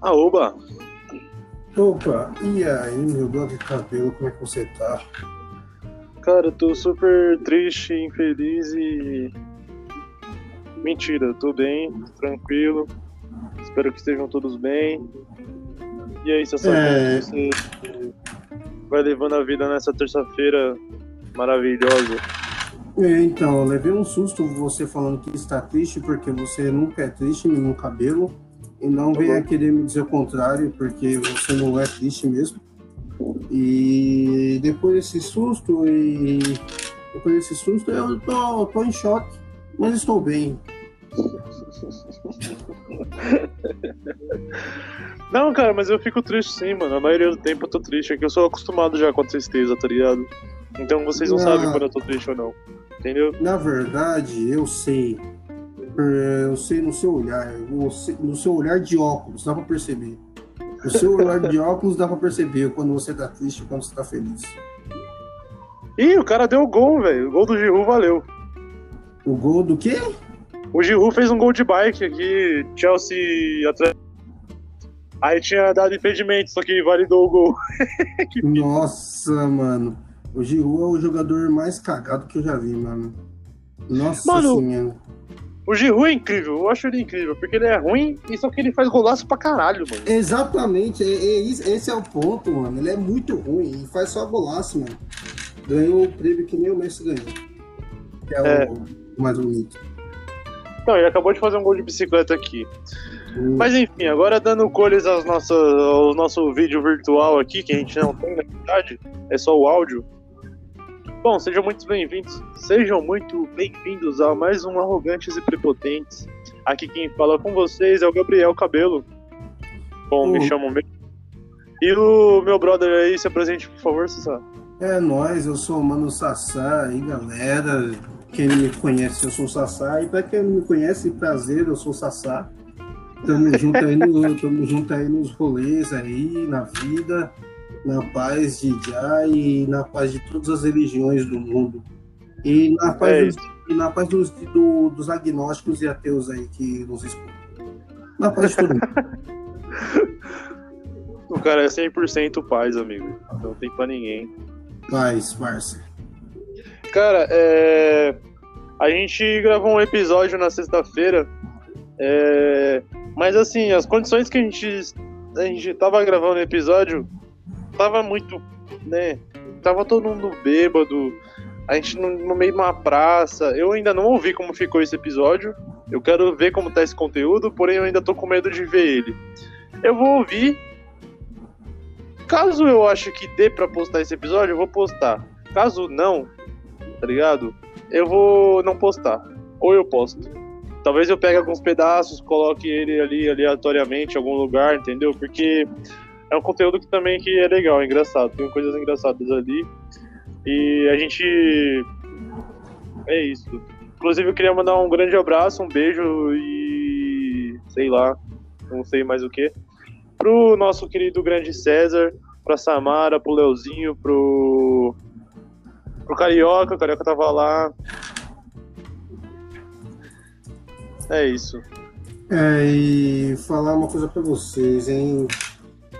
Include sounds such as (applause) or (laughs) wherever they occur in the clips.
Aoba! Opa, e aí, meu de cabelo, como é que você tá? Cara, eu tô super triste, infeliz e. Mentira, tô bem, tranquilo. Espero que estejam todos bem. E aí, Sassá, É. você vai levando a vida nessa terça-feira maravilhosa? É, então, eu levei um susto você falando que está triste, porque você nunca é triste, nenhum cabelo. E não venha querer me dizer o contrário, porque você não é triste mesmo. E depois desse susto, e depois desse susto, eu tô, tô em choque, mas estou bem. (laughs) Não, cara, mas eu fico triste sim, mano. A maioria do tempo eu tô triste. É que eu sou acostumado já com a tristeza, tá ligado? Então vocês não Ah. sabem quando eu tô triste ou não. Entendeu? Na verdade, eu sei. É, Eu sei no seu olhar. No seu olhar de óculos, dá pra perceber. No seu olhar de óculos dá pra perceber quando você tá triste quando você tá feliz. Ih, o cara deu o gol, velho. O gol do Giroud valeu. O gol do quê? O Giroud fez um gol de bike aqui, Chelsea atrás. Aí tinha dado impedimento, só que validou o gol. (laughs) Nossa, mano. O Giroud é o jogador mais cagado que eu já vi, mano. Nossa Mano, senhora. O Giroud é incrível, eu acho ele incrível, porque ele é ruim e só que ele faz golaço pra caralho, mano. Exatamente, é- é esse é o ponto, mano. Ele é muito ruim e faz só golaço, mano. Ganhou o prêmio que nem o Messi ganhou. Que é, É. o mais bonito. Não, ele acabou de fazer um gol de bicicleta aqui. Mas enfim, agora dando cores aos ao nosso vídeo virtual aqui, que a gente não tem na verdade, é só o áudio. Bom, sejam muito bem-vindos. Sejam muito bem-vindos a mais um Arrogantes e Prepotentes. Aqui quem fala com vocês é o Gabriel Cabelo. Bom, me Oi. chamam mesmo. E o meu brother aí, se apresente, por favor, César. É nóis, eu sou o Mano Sassá aí, galera. Quem não me conhece, eu sou o Sassá. E pra quem não me conhece, prazer, eu sou o Sassá. Tamo junto aí, no, tamo junto aí nos rolês aí, na vida, na paz de Já e na paz de todas as religiões do mundo. E na paz, É dos, e na paz dos, do- dos agnósticos e ateus aí que nos escutam. Na paz de todo mundo. (laughs) O cara é 100% paz, amigo. Não tem pra ninguém. Paz, parça. Cara, é... a gente gravou um episódio na sexta-feira, é... mas assim, as condições que a gente, a gente tava gravando o episódio tava muito, né? Tava todo mundo bêbado, a gente no, no meio de uma praça. Eu ainda não ouvi como ficou esse episódio. Eu quero ver como tá esse conteúdo, porém eu ainda tô com medo de ver ele. Eu vou ouvir. Caso eu ache que dê pra postar esse episódio, eu vou postar. Caso não, tá ligado? Eu vou não postar. Ou eu posto. Talvez eu pegue alguns pedaços, coloque ele ali aleatoriamente em algum lugar, entendeu? Porque é um conteúdo que também que é legal, é engraçado. Tem coisas engraçadas ali. E a gente. É isso. Inclusive eu queria mandar um grande abraço, um beijo e. sei lá, não sei mais o que. Pro nosso querido grande César, pra Samara, pro Leozinho, pro pro Carioca, o Carioca tava lá. É isso. É, e falar uma coisa pra vocês, hein?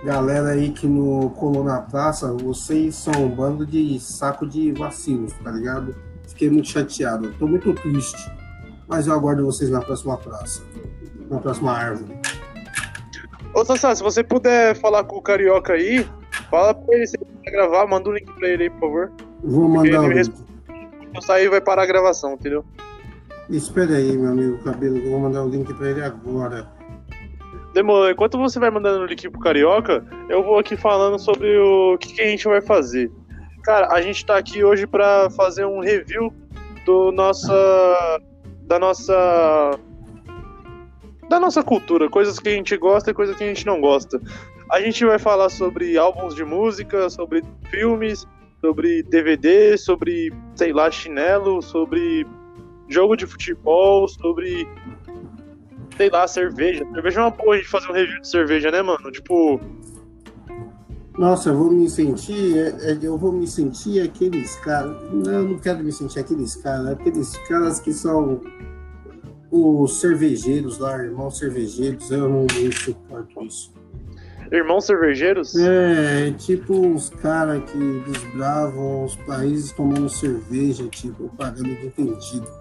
Galera aí que no colou na praça, vocês são um bando de saco de vacilos, tá ligado? Fiquei muito chateado, tô muito triste. Mas eu aguardo vocês na próxima praça, na próxima árvore. Ô Sassá, se você puder falar com o Carioca aí, fala pra ele se ele quiser gravar, manda um link pra ele aí, por favor. Vou mandar ele me link. Se eu sair, vai parar a gravação, entendeu? Espera aí, meu amigo Cabelo, que eu vou mandar o link pra ele agora. Demorou. Enquanto você vai mandando o link pro Carioca, eu vou aqui falando sobre o que, que a gente vai fazer. Cara, a gente tá aqui hoje pra fazer um review do nossa. da nossa. da nossa cultura, coisas que a gente gosta e coisas que a gente não gosta. A gente vai falar sobre álbuns de música, sobre filmes, sobre DVD, sobre, sei lá, chinelo, sobre jogo de futebol, sobre sei lá, cerveja. Cerveja é uma boa a gente fazer um review de cerveja, né, mano? Tipo, Nossa, eu vou me sentir, é, é, eu vou me sentir aqueles caras. Não, eu não quero me sentir aqueles caras, aqueles caras que são os cervejeiros lá, irmãos cervejeiros, eu não, suporto isso. Irmãos cervejeiros? É, tipo os caras que desbravam os países tomando cerveja, tipo, pagando de entendido.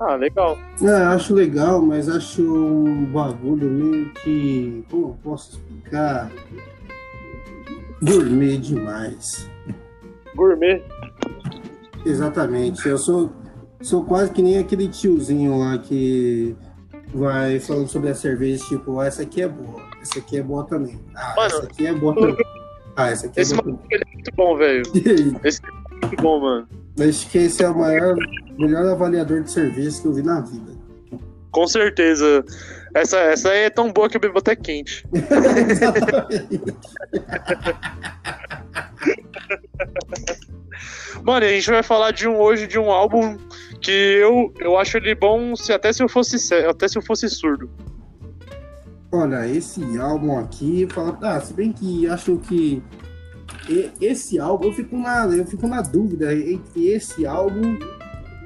Ah, legal. É, acho legal, mas acho um bagulho meio que. Como eu posso explicar? Gourmet demais. Gourmet. Exatamente. Eu sou, sou quase que nem aquele tiozinho lá que vai falando sobre a cerveja, tipo, ah, essa aqui é boa, essa aqui é boa também. Ah, Mano, essa aqui é boa também. (laughs) Ah, essa aqui é Esse boa ele é muito bom, velho. (laughs) Esse é muito bom, mano. Acho que esse é o maior, melhor avaliador de cerveja que eu vi na vida. Com certeza. Essa, essa aí é tão boa que eu bebo até quente. (laughs) Mano, a gente vai falar de um hoje de um álbum que eu, eu acho ele bom se até se eu fosse até se eu fosse surdo. Olha, esse álbum aqui, fala, ah, se bem que acho que esse álbum, eu fico na, eu fico na dúvida entre esse álbum,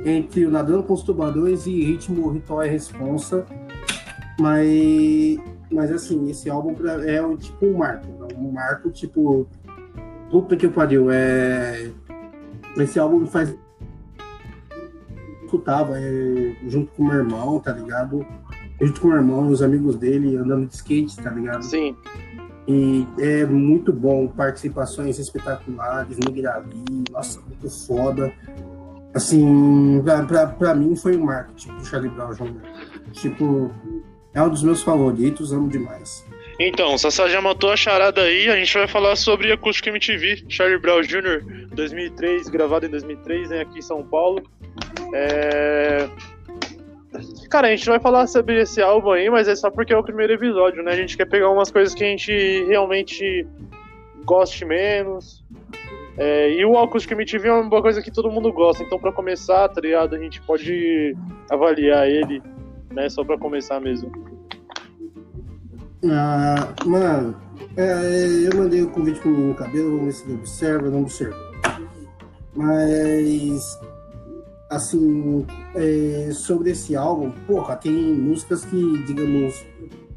entre o Nadando com os Tubarões e Ritmo Ritual e Responsa, mas, mas assim, esse álbum é tipo um marco, né? um marco tipo, puta que pariu, é, esse álbum me faz escutava é, junto com o meu irmão, tá ligado? Junto com o meu irmão e os amigos dele andando de skate, tá ligado? Sim. E é muito bom, participações espetaculares no Gravi, nossa, muito foda. Assim, pra, pra, pra mim foi um marco, tipo, do Charlie Brown Jr. Tipo, é um dos meus favoritos, amo demais. Então, Sassá já matou a charada aí, a gente vai falar sobre Acústica MTV, Charlie Brown Jr., 2003, gravado em 2003, né, aqui em São Paulo. É... Cara, a gente vai falar sobre esse álbum aí, mas é só porque é o primeiro episódio, né? A gente quer pegar umas coisas que a gente realmente goste menos. É, e o Acústica MTV é uma coisa que todo mundo gosta, então pra começar, tá ligado? A gente pode avaliar ele, né? Só pra começar mesmo. Ah, mano, é, eu mandei o convite pro menino cabelo, vamos ver se ele observa, não observa. Mas, assim, é, sobre esse álbum, porra, tem músicas que, digamos,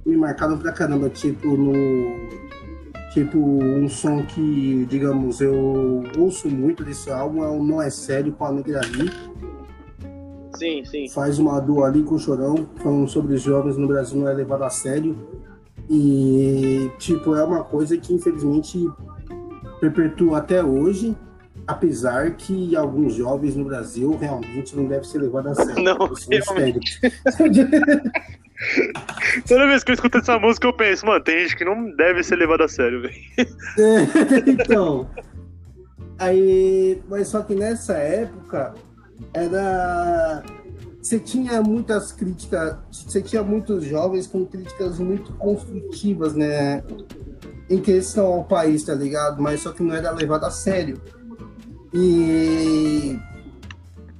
me marcaram pra caramba, tipo, no. Tipo, um som que, digamos, eu ouço muito desse álbum é o Não É Sério com a Negra Lee. Sim, sim. faz uma duo ali com o Chorão, falando sobre os jovens no Brasil não é levado a sério. E, tipo, é uma coisa que infelizmente perpetua até hoje, apesar que alguns jovens no Brasil realmente não devem ser levados a sério. Não, sério. Toda vez que eu escuto essa música, eu penso, mano, tem gente que não deve ser levada a sério, velho. É, (laughs) então. Aí, mas só que nessa época era. Você tinha muitas críticas, você tinha muitos jovens com críticas muito construtivas, né? Em questão ao país, tá ligado? Mas só que não era levado a sério. E.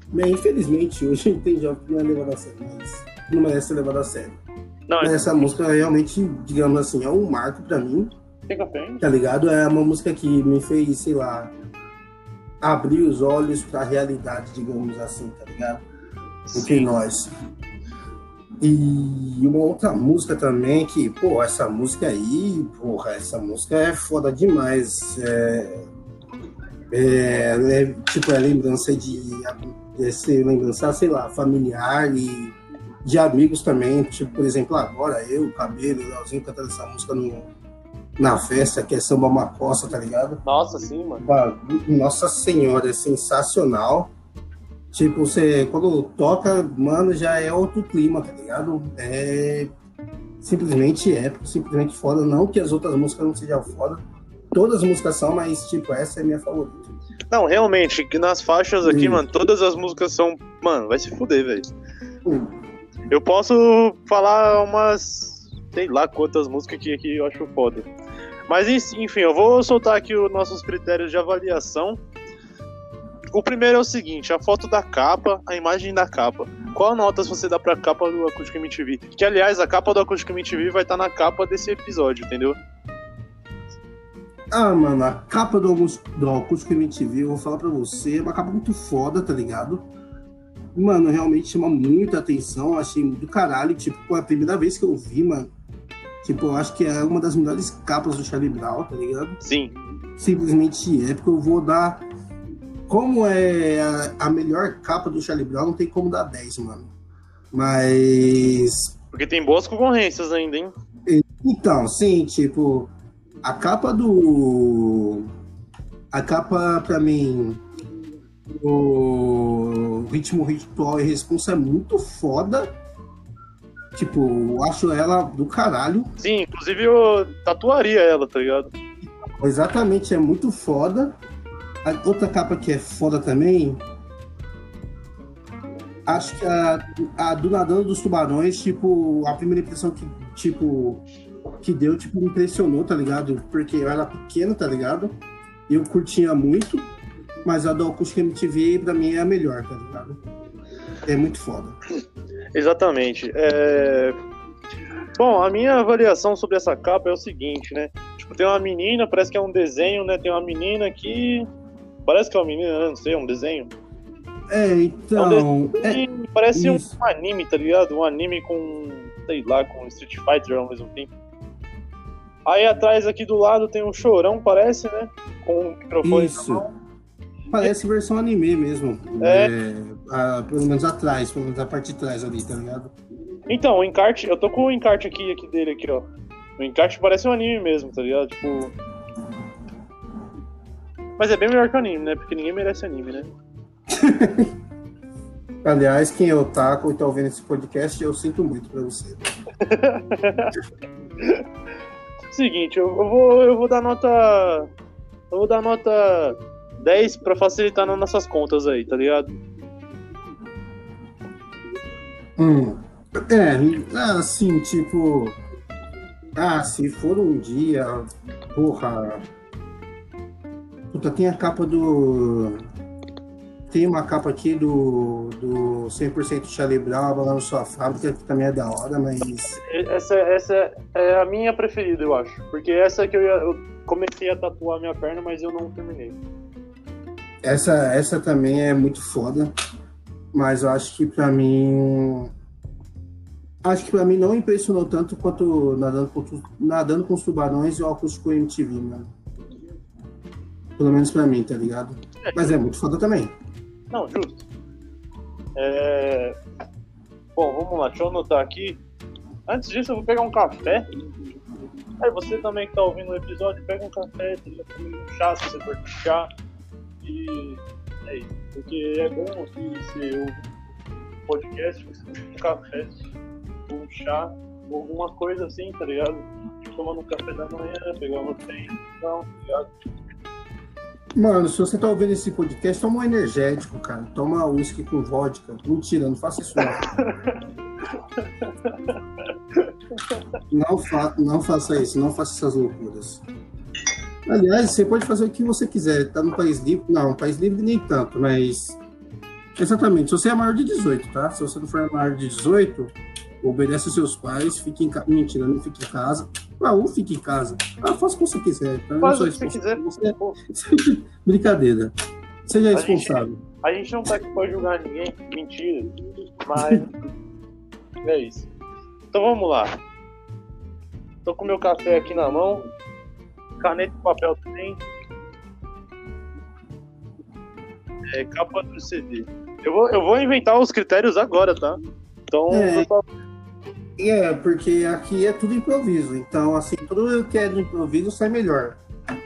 Bem, infelizmente, hoje tem jovem que não é levado a sério, mas não merece ser levado a sério. Não, Mas essa música realmente, digamos assim, é um marco pra mim tá ligado? É uma música que me fez, sei lá, abrir os olhos pra realidade, digamos assim, tá ligado? Entre nós. E uma outra música também que, pô, essa música aí, porra, essa música é foda demais. É, é, é, tipo, é lembrança de. É ser lembrança, sei lá, familiar e de amigos também. Tipo, por exemplo, agora eu, o Cabelo, o Leozinho cantando essa música no, na festa, que é Samba Macossa, tá ligado? Nossa, sim, mano. Nossa Senhora, é sensacional. Tipo, você quando toca, mano, já é outro clima, tá ligado? É simplesmente épico, simplesmente foda. Não que as outras músicas não sejam foda. Todas as músicas são, mas, tipo, essa é minha favorita. Não, realmente, que nas faixas aqui, Hum. mano, todas as músicas são. Mano, vai se fuder, velho. Hum. Eu posso falar umas. Sei lá quantas músicas que, que eu acho foda. Mas en- enfim, eu vou soltar aqui os nossos critérios de avaliação. O primeiro é o seguinte: a foto da capa, a imagem da capa. Qual nota você dá pra capa do Acústico MTV? Que aliás, a capa do Acústico MTV vai estar na capa desse episódio, entendeu? Ah, mano, a capa do, Augusto- do Acústico MTV, eu vou falar pra você, é uma capa muito foda, tá ligado? Mano, realmente chama muita atenção, achei do caralho. Tipo, pô, a primeira vez que eu vi, mano, Tipo, eu acho que é uma das melhores capas do Charlie Brown, tá ligado? Sim. Simplesmente épico. Eu vou dar. Como é a, a melhor capa do Charlie Brown, não tem como dar 10, mano. Mas. Porque tem boas concorrências ainda, hein? Então, sim, tipo. A capa do. A capa, pra mim. O ritmo ritual e responsa é muito foda. Tipo, eu acho ela do caralho. Sim, inclusive eu tatuaria ela, tá ligado? Exatamente, é muito foda. A outra capa que é foda também. Acho que a, a do Nadando dos Tubarões, tipo, a primeira impressão que, tipo, que deu, tipo, me impressionou, tá ligado? Porque eu era pequeno, tá ligado? Eu curtia muito, mas a do Acústica MTV, pra mim, é a melhor, tá ligado? É muito foda. Exatamente. É... Bom, a minha avaliação sobre essa capa é o seguinte, né? Tipo, tem uma menina, parece que é um desenho, né? Tem uma menina que. Parece que é uma menina, não sei, é um desenho. É, É um então. desenho é- parece um isso. anime, tá ligado? Um anime com, sei lá, com Street Fighter ao mesmo tempo. Aí atrás aqui do lado tem um chorão, parece, né? Com um microfone Isso. na mão. Parece versão anime mesmo. É. a- pelo menos atrás, pelo menos a parte de trás ali, tá ligado? Então, o encarte, eu tô com o encarte aqui, aqui dele aqui, ó. O encarte parece um anime mesmo, tá ligado? Tipo. Mas é bem melhor que o anime, né? Porque ninguém merece anime, né? (laughs) Aliás, quem é otaku e tá ouvindo esse podcast, eu sinto muito pra você. (laughs) Seguinte, eu, eu vou, eu vou dar nota. Eu vou dar nota 10 pra facilitar nas nossas contas aí, tá ligado? Hum. É, assim, tipo. Ah, se for um dia. Porra. Puta, tem a capa do. Tem uma capa aqui do, do 100% Charlie Brown, Balando Sua Fábrica, que também é da hora, mas. Essa, essa é a minha preferida, eu acho. Porque essa é que eu, ia, eu comecei a tatuar minha perna, mas eu não terminei. Essa, essa também é muito foda, mas eu acho que pra mim. Acho que pra mim não impressionou tanto quanto Nadando com, nadando com os Tubarões e o Acústico MTV, mano. Pelo menos pra mim, tá ligado? Mas é muito foda também. Não, justo. É... Bom, vamos lá, deixa eu anotar aqui. Antes disso, eu vou pegar um café. Aí você também que tá ouvindo o episódio, pega um café, um chá se você for chá. E é isso. Porque é bom você ouvir um podcast, você toma um café, um chá, alguma coisa assim, tá ligado? Tomando um café da manhã, pegar uma proteína, não, tá ligado? Mano, se você tá ouvindo esse podcast, toma um energético, cara. Toma uísque com vodka. Mentira, não faça isso não. (laughs) Não, fa não faça isso, não faça essas loucuras. Aliás, você pode fazer o que você quiser. Tá no país livre? Não, país livre nem tanto, mas. Exatamente, se você é maior de 18, tá? Se você não for maior de 18, obedece aos seus pais, fique em casa. Mentira, não fique em casa. Ah, ou fique em casa. Ah, faça o que você quiser. tá? Faz o que você quiser. Você- (laughs) Brincadeira. Seja A gente- responsável. A gente não tá aqui pra julgar ninguém, mentira. Mas. é isso. Então vamos lá. Tô com meu café aqui na mão. Caneta e papel também. É, capa do CD. Eu vou, eu vou inventar os critérios agora, tá? Então, É. É, porque aqui é tudo improviso. Então, assim, tudo que é do improviso sai melhor.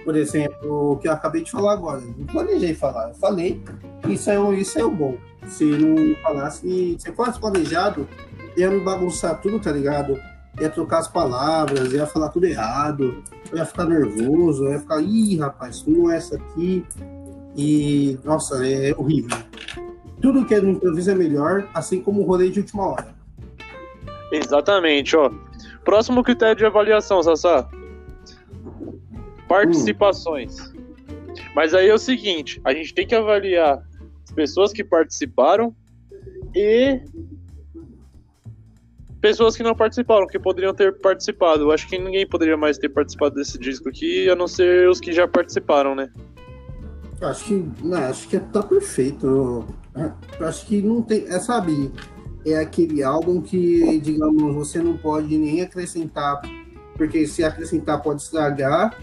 Por exemplo, o que eu acabei de falar agora. Não planejei falar. Eu falei. Isso é, isso é o bom. Se não falasse. Se fosse planejado, ia me bagunçar tudo, tá ligado? Ia trocar as palavras, ia falar tudo errado. Ia ficar nervoso. Ia ficar, ih, rapaz, não é essa aqui. E, nossa, é horrível. Tudo que é do improviso é melhor, assim como o rolê de última hora. Exatamente, ó. Próximo critério de avaliação, Sassá. Participações. Mas aí é o seguinte, a gente tem que avaliar as pessoas que participaram e pessoas que não participaram, que poderiam ter participado. Eu acho que ninguém poderia mais ter participado desse disco aqui, a não ser os que já participaram, né? Acho que, não, acho que tá perfeito. Acho que não tem, é, sabe, é aquele álbum que, digamos, você não pode nem acrescentar porque se acrescentar pode estragar,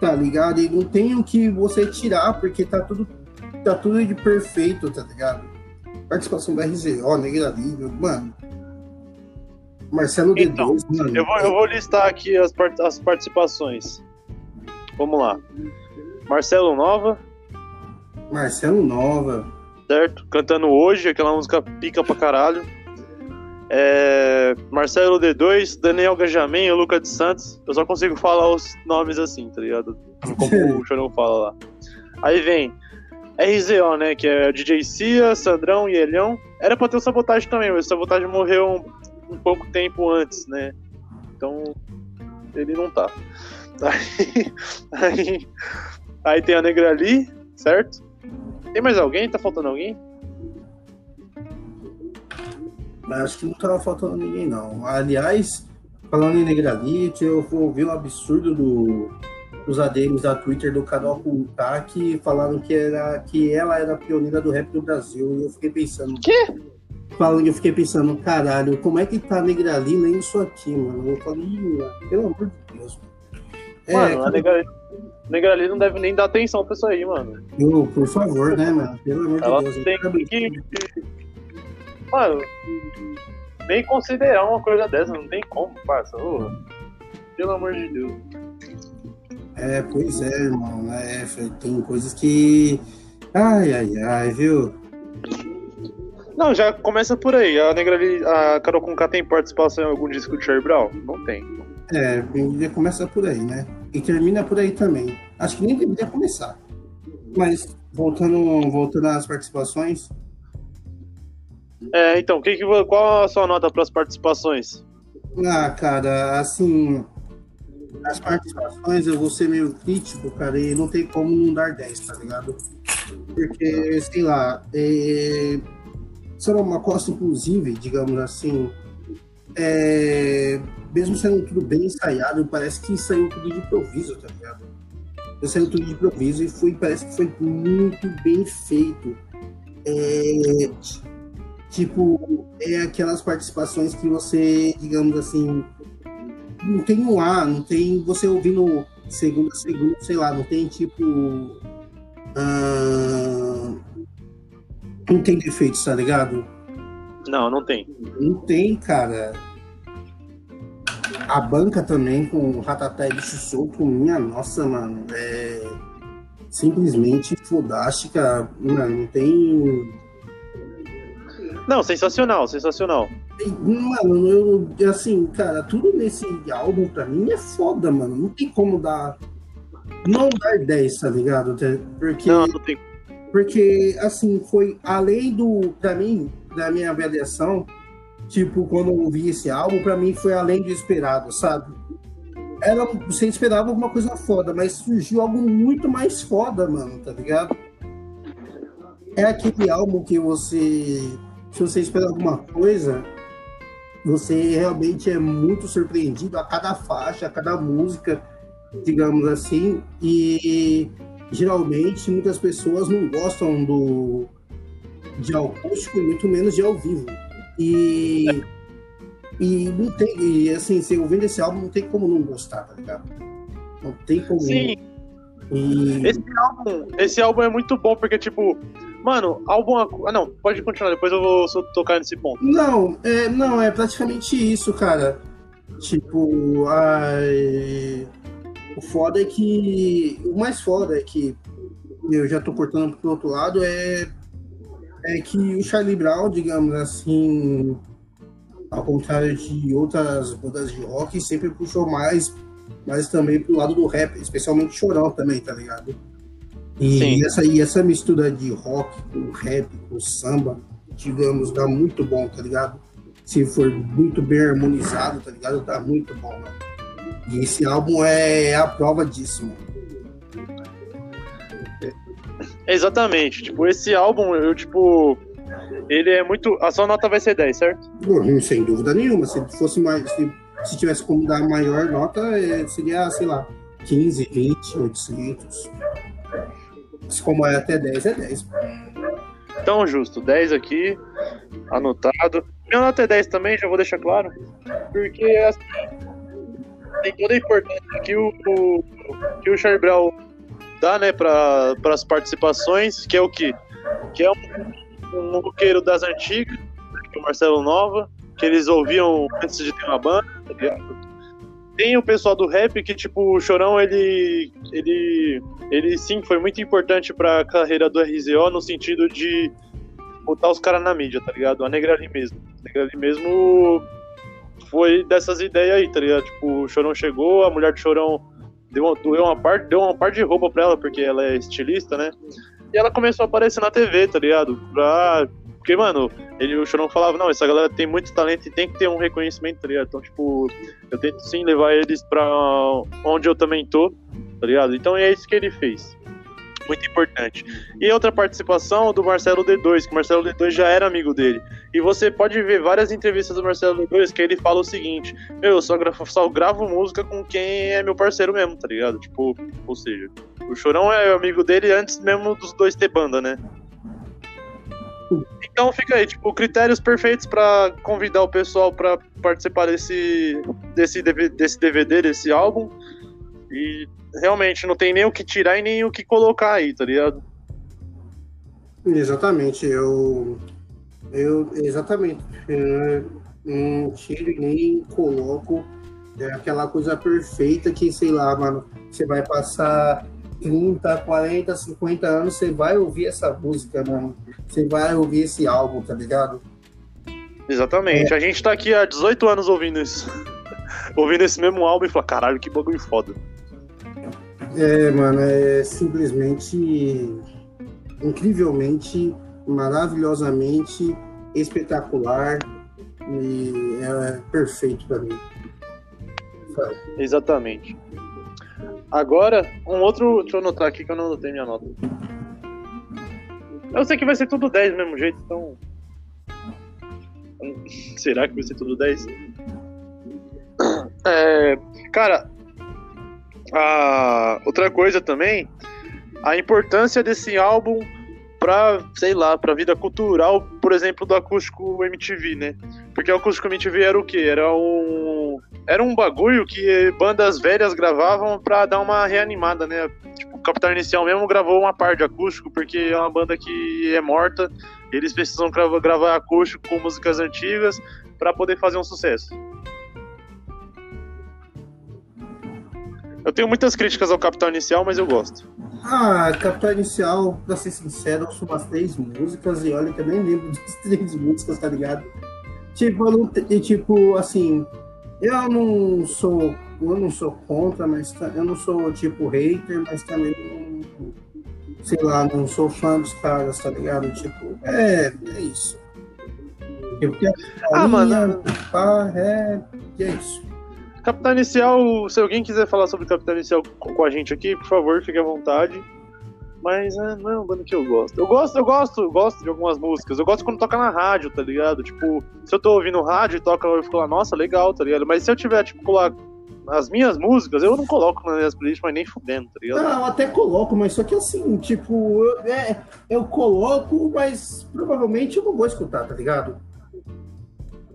tá ligado? E não tem o que você tirar, porque tá tudo, tá tudo de perfeito, tá ligado? Participação da RZO, Negra Livre, mano. Marcelo Então, D2, mano. Eu vou, eu vou listar aqui as, part- as participações. Vamos lá. Marcelo Nova, Marcelo Nova. Certo? Cantando hoje, aquela música pica pra caralho. É, Marcelo D2, Daniel Gajamin e Luca de Santos. Eu só consigo falar os nomes assim, tá ligado? Como o Chorão fala lá. Aí vem RZO, né? Que é DJ Cia, Sandrão e Elhão. Era pra ter o Sabotagem também, mas o Sabotagem morreu um, um pouco tempo antes, né? Então, ele não tá. (laughs) Aí, aí, aí tem a Negra Ali, certo? Tem mais alguém? Tá faltando alguém? Acho que não tava faltando ninguém, não. Aliás, falando em Negralite, eu ouvi um absurdo do, dos ADMs da Twitter do canal Punta que falaram que, era, que ela era a pioneira do rap do Brasil. E eu fiquei pensando. Quê? Falando, eu fiquei pensando, caralho, como é que tá Negrali lendo isso aqui, mano? Eu falei, "Ih, mano, pelo amor de Deus. É, Mano, a Negra, Negra Ali não deve nem dar atenção pra isso aí, mano. eu, por favor, né, mano? Pelo amor Ela de Deus. tem que. Mano, nem considerar uma coisa dessa, não tem como, parça. Ô, pelo amor de Deus. É, pois é, irmão. É, tem coisas que. Ai, ai, ai, viu? Não, já começa por aí. A Negra a Carol Conká tem participação em algum disco de Charlie Brown? Não tem. É, já começa por aí, né? E termina por aí também. Acho que nem deveria começar. Mas, voltando, voltando às participações, É, então, que qual a sua nota para as participações? ah, cara, assim. As participações eu vou ser meio crítico, cara, e não tem como não dar 10, tá ligado? Porque, sei lá, é... Sarah Costa, inclusive, digamos assim, é... mesmo sendo tudo bem ensaiado, parece que saiu tudo de improviso, tá ligado? Saiu tudo de improviso e foi, parece que foi muito bem feito. É... Tipo, é aquelas participações que você, digamos assim, não tem um ar, não tem você ouvindo segundo a segundo, sei lá, não tem tipo. ah, não tem defeitos, tá ligado? Não, não tem. Não tem, cara. A banca também com Ratatá e bicho solto, minha nossa, mano, é simplesmente fodástica. Mano, não tem. Não, sensacional, sensacional. Mano, eu, assim, cara, tudo nesse álbum pra mim é foda, mano. Não tem como dar. Não dar 10, tá ligado? Porque, Não, não tem. porque assim, foi além do. Pra mim, da minha avaliação, tipo, quando eu ouvi esse álbum, pra mim foi além do esperado, sabe? Era, você esperava alguma coisa foda, mas surgiu algo muito mais foda, mano, tá ligado? É aquele álbum que você. Se você espera alguma coisa, você realmente é muito surpreendido a cada faixa, a cada música, digamos assim, e geralmente muitas pessoas não gostam do de acústico e muito menos de ao vivo. E e não tem, e assim, você ouvindo esse álbum não tem como não gostar, tá ligado? Não tem como. Sim, E, esse álbum, esse álbum é muito bom porque, tipo, mano, álbum. Ah, não, pode continuar, depois eu vou tocar nesse ponto. Não, é, não, é praticamente isso, cara. Tipo, ai, o foda é que. O mais foda é que. Eu já tô cortando pro outro lado, é. É que o Charlie Brown, digamos assim. Ao contrário de outras bandas de rock, sempre puxou mais, mas também pro lado do rap, especialmente chorão também, tá ligado? E Sim. essa, e essa mistura de rock com rap, com samba, digamos, dá muito bom, tá ligado? Se for muito bem harmonizado, tá ligado? Dá muito bom, mano. E esse álbum é a prova disso, mano. Exatamente, tipo, esse álbum, eu, tipo. Ele é muito. A sua nota vai ser 10, certo? Bom, sem dúvida nenhuma. Se fosse mais. Se, se tivesse como dar maior nota, é, seria, sei lá, 15, 20, 800. Mas como é até 10, é 10. Então, justo, 10 aqui, anotado. Minha nota é 10 também, já vou deixar claro. Porque, assim, tem toda a importância que o, que o Brown dá, né, para as participações, que é o que? Que é um, um roqueiro das antigas, que é o Marcelo Nova, que eles ouviam antes de ter uma banda, tá ligado? Tem o pessoal do rap que, tipo, o Chorão, ele, ele, ele sim foi muito importante pra carreira do RZO no sentido de botar os caras na mídia, tá ligado? A Negra ali mesmo. A Negra ali mesmo foi dessas ideias aí, tá ligado? Tipo, o Chorão chegou, a mulher do Chorão deu uma, deu uma parte deu uma parte de roupa pra ela, porque ela é estilista, né? E ela começou a aparecer na TV, tá ligado? Pra porque, mano, ele, o Chorão falava, não, essa galera tem muito talento e tem que ter um reconhecimento, tá ligado? Então, tipo, eu tento sim levar eles pra onde eu também tô, tá ligado? Então é isso que ele fez. Muito importante. E outra participação do Marcelo D2, que o Marcelo D2 já era amigo dele. E você pode ver várias entrevistas do Marcelo D2 que ele fala o seguinte: Meu, eu só gravo, só gravo música com quem é meu parceiro mesmo, tá ligado? Tipo, ou seja, o Chorão é amigo dele antes mesmo dos dois ter banda, né? Então fica aí, tipo, critérios perfeitos para convidar o pessoal para participar desse, desse, desse DVD, desse álbum. E realmente não tem nem o que tirar e nem o que colocar aí, tá ligado? Exatamente, eu. Eu. Exatamente. Eu não tiro e nem coloco é aquela coisa perfeita que, sei lá, mano, você vai passar 30, 40, 50 anos, você vai ouvir essa música, mano. Você vai ouvir esse álbum, tá ligado? Exatamente. É. A gente tá aqui há 18 anos ouvindo isso. (laughs) ouvindo esse mesmo álbum e falar, caralho, que bagulho foda. É, mano, é simplesmente incrivelmente, maravilhosamente espetacular e é perfeito para mim. Exatamente. Agora, um outro. Deixa eu anotar aqui que eu não anotei minha nota. Eu sei que vai ser tudo 10 do mesmo jeito, então. Será que vai ser tudo 10? É, cara, outra coisa também, a importância desse álbum pra, sei lá, pra vida cultural, por exemplo, do acústico MTV, né? Porque o acústico MTV era o quê? Era um era um bagulho que bandas velhas gravavam pra dar uma reanimada, né? Tipo, o Capital Inicial mesmo gravou uma parte de acústico, porque é uma banda que é morta, eles precisam gravar acústico com músicas antigas para poder fazer um sucesso. Eu tenho muitas críticas ao Capital Inicial, mas eu gosto. Ah, Capital Inicial, pra ser sincero, eu sou umas três músicas e olha que eu nem lembro (laughs) das três músicas, tá ligado? Tipo, eu não, tipo, assim, eu não sou, eu não sou contra, mas eu não sou tipo hater, mas também não, sei lá, não sou fã dos caras, tá ligado? Tipo, é, é isso. ah, mano. Pá, é, é isso. Capitão Inicial, se alguém quiser falar sobre Capitão Inicial com a gente aqui, por favor, fique à vontade. Mas é, não é uma banda que eu gosto. Eu gosto, eu gosto, gosto de algumas músicas. Eu gosto quando toca na rádio, tá ligado? Tipo, se eu tô ouvindo rádio e toca, eu fico lá, nossa, legal, tá ligado? Mas se eu tiver, tipo, lá as minhas músicas, eu não coloco nas minhas playlists, mas nem fudendo, tá ligado? Não, eu até coloco, mas só que assim, tipo, eu, é, eu coloco, mas provavelmente eu não vou escutar, tá ligado?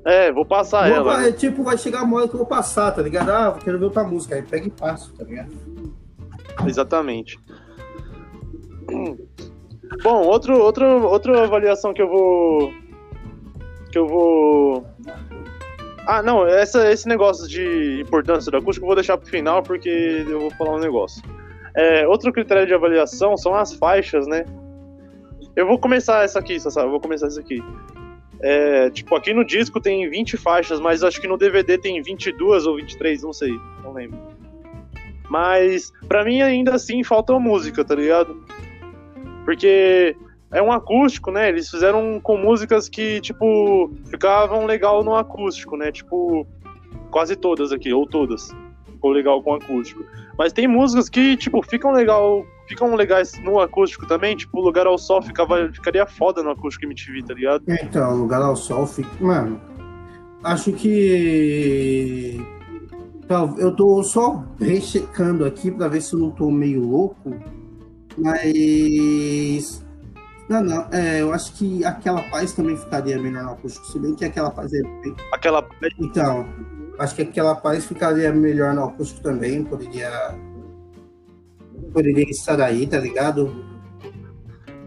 É, vou passar vou, ela. É, tipo, vai chegar a hora que eu vou passar, tá ligado? Ah, quero ver outra música, aí pega e passo, tá ligado? Exatamente. Bom, outro, outro, outra avaliação que eu vou. Que eu vou. Ah, não, essa, esse negócio de importância do acústico eu vou deixar pro final porque eu vou falar um negócio. É, outro critério de avaliação são as faixas, né? Eu vou começar essa aqui, Sassá, eu vou começar essa aqui. É, tipo, aqui no disco tem 20 faixas, mas acho que no DVD tem 22 ou 23, não sei, não lembro. Mas, pra mim, ainda assim, falta música, tá ligado? Porque é um acústico, né? Eles fizeram com músicas que, tipo, ficavam legal no acústico, né? Tipo, quase todas aqui, ou todas. Ficou legal com acústico. Mas tem músicas que, tipo, ficam legal. Ficam legais no acústico também, tipo, Lugar ao Sol ficava, ficaria foda no acústico MTV, tá ligado? Então, Lugar ao Sol fica. Mano, acho que. Eu tô só rechecando aqui pra ver se eu não tô meio louco mas. Não, não. É, eu acho que aquela paz também ficaria melhor no acústico, se bem que aquela paz é. Aquela Então. Acho que aquela paz ficaria melhor no acústico também, poderia. Poderia estar aí, tá ligado?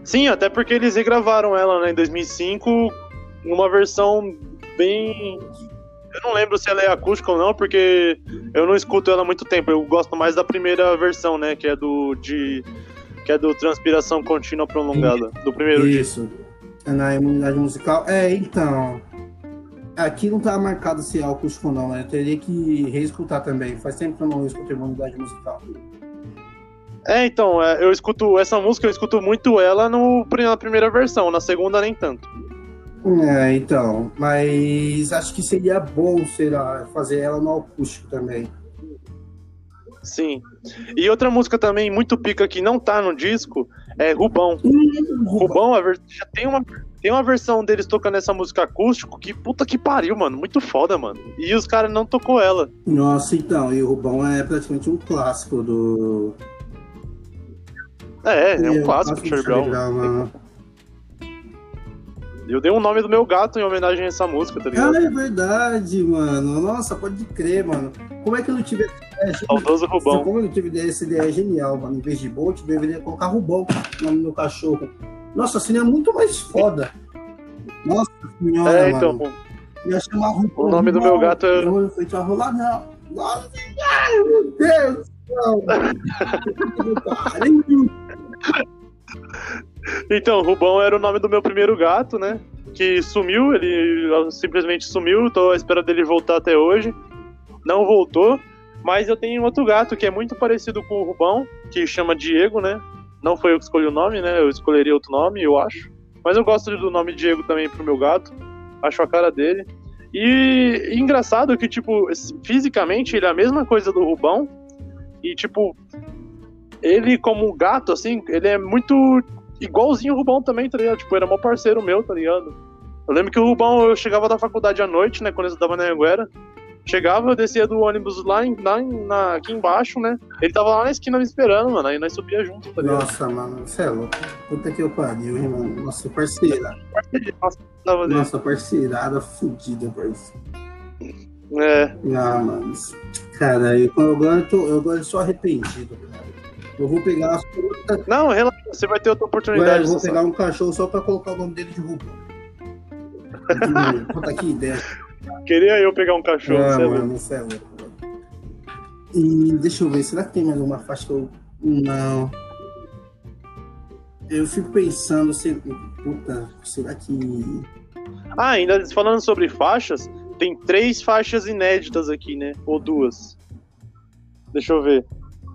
Sim, até porque eles regravaram ela né, em 2005, numa versão bem. Eu não lembro se ela é acústica ou não, porque eu não escuto ela há muito tempo. Eu gosto mais da primeira versão, né? Que é do. De, que é do Transpiração Contínua Prolongada. Do primeiro Isso. É na imunidade musical. É, então. Aqui não tá marcado se é acústico não, né? Eu teria que reescutar também. Faz tempo que eu não escuto imunidade musical. É, então, é, eu escuto essa música, eu escuto muito ela no, na primeira versão, na segunda nem tanto. É, então, mas acho que seria bom, sei lá, fazer ela no acústico também. Sim. E outra música também muito pica que não tá no disco é Rubão. Hum, Rubão, Rubão já tem uma, tem uma versão deles tocando essa música acústico que puta que pariu, mano. Muito foda, mano. E os caras não tocou ela. Nossa, então, e o Rubão é praticamente um clássico do. É, é, é um clássico do Charlie Brown. Brown eu dei o um nome do meu gato em homenagem a essa música, tá ligado? Ah, é verdade, mano. Nossa, pode crer, mano. Como é que eu não tive essa ideia? Saudoso Rubão. Como eu não tive essa ideia genial, mano. Em vez de Bolt, deveria colocar Rubão no nome do cachorro. Nossa, assim é muito mais foda. Nossa senhora, É, então. Mano. Ia chamar Rubão. O nome do meu gato é... Eu rolar não. Nossa, meu Deus do céu. (laughs) Então, Rubão era o nome do meu primeiro gato, né? Que sumiu, ele simplesmente sumiu, tô à espera dele voltar até hoje. Não voltou, mas eu tenho outro gato que é muito parecido com o Rubão, que chama Diego, né? Não foi eu que escolhi o nome, né? Eu escolheria outro nome, eu acho. Mas eu gosto do nome Diego também pro meu gato. Acho a cara dele. E, e engraçado que, tipo, fisicamente ele é a mesma coisa do Rubão. E, tipo, ele como gato, assim, ele é muito igualzinho o Rubão também, tá ligado? Tipo, era mó parceiro meu, tá ligado? Eu lembro que o Rubão, eu chegava da faculdade à noite, né, quando eu estava na Anguera. Chegava, eu descia do ônibus lá, em, lá na, aqui embaixo, né? Ele tava lá na esquina me esperando, mano. Aí nós subia junto, tá ligado? Nossa, mano, você é louco. Puta que eu pariu, hein, mano. Nossa, parceira. Nossa, Nossa parceirada fodida, parceiro. É. Ah, mano. Cara, eu, agora eu, tô, eu agora sou arrependido, cara. Eu vou pegar as frutas. Não, relaxa, você vai ter outra oportunidade. eu vou pegar um cachorro só pra colocar o nome dele de Rubão. Puta que ideia. Queria eu pegar um cachorro, ah, mano, você é louco. E deixa eu ver, será que tem mais uma faixa que eu. Não. Eu fico pensando, se... puta, será que. Ah, ainda falando sobre faixas, tem três faixas inéditas aqui, né? Ou duas. Deixa eu ver.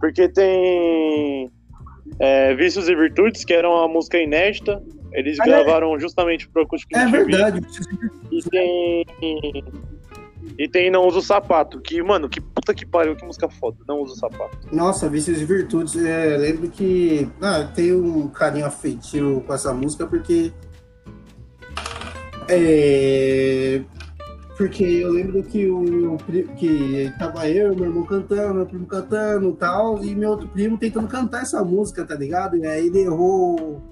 Porque tem é, Vícios e Virtudes, que era uma música inédita. Eles é? gravaram justamente pro Acústico É verdade. E tem. E tem Não Uso Sapato, que, mano, que puta que pariu, que música foda. Não Uso Sapato. Nossa, Vícios e Virtudes, é, lembro que. Ah, tem um carinho afetivo com essa música, porque. É, porque eu lembro que o que tava eu, meu irmão cantando, meu primo cantando e tal, e meu outro primo tentando cantar essa música, tá ligado? E aí ele errou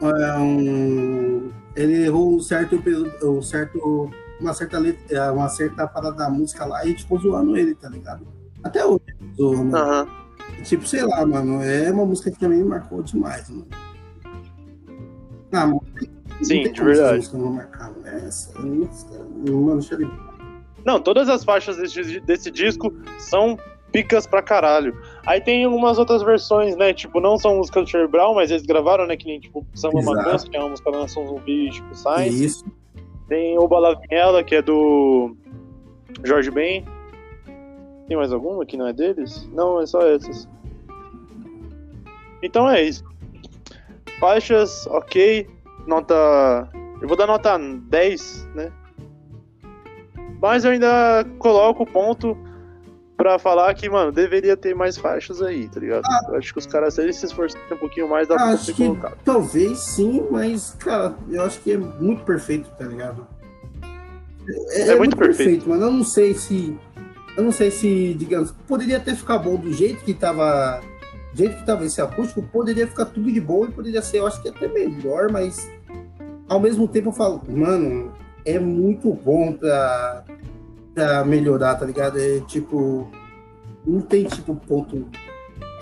é, um, ele errou um certo, um certo uma certa letra, é, uma certa parada da música lá e ficou zoando ele, tá ligado? Até hoje, zoando. Uhum. Tipo, sei lá, mano, é uma música que também me marcou demais, mano. Ah, mano, Sim, de verdade. Não marcar, né? Essa música, mano, deixa ele... Não, todas as faixas desse, desse disco são picas pra caralho. Aí tem algumas outras versões, né? Tipo, não são músicas do Charlie Brown, mas eles gravaram, né? Que nem, tipo, Samba Matança, que é uma música da Nação Zumbi, tipo, Science. Isso. Tem O Balavinhela, que é do Jorge Ben. Tem mais alguma que não é deles? Não, é só essas. Então é isso. Faixas, ok nota. Eu vou dar nota 10, né? Mas eu ainda coloco o ponto pra falar que, mano, deveria ter mais faixas aí, tá ligado? Ah, eu acho que os caras, se eles se esforçarem um pouquinho mais, dá pra ser colocado. Talvez sim, mas, cara, eu acho que é muito perfeito, tá ligado? É, é, é muito, muito perfeito. perfeito, mas eu não sei se. Eu não sei se, digamos, poderia até ficar bom do jeito que tava do jeito que tava esse acústico, poderia ficar tudo de boa e poderia ser, eu acho que até melhor, mas ao mesmo tempo eu falo, mano, é muito bom pra, pra melhorar, tá ligado? É tipo. Não tem tipo ponto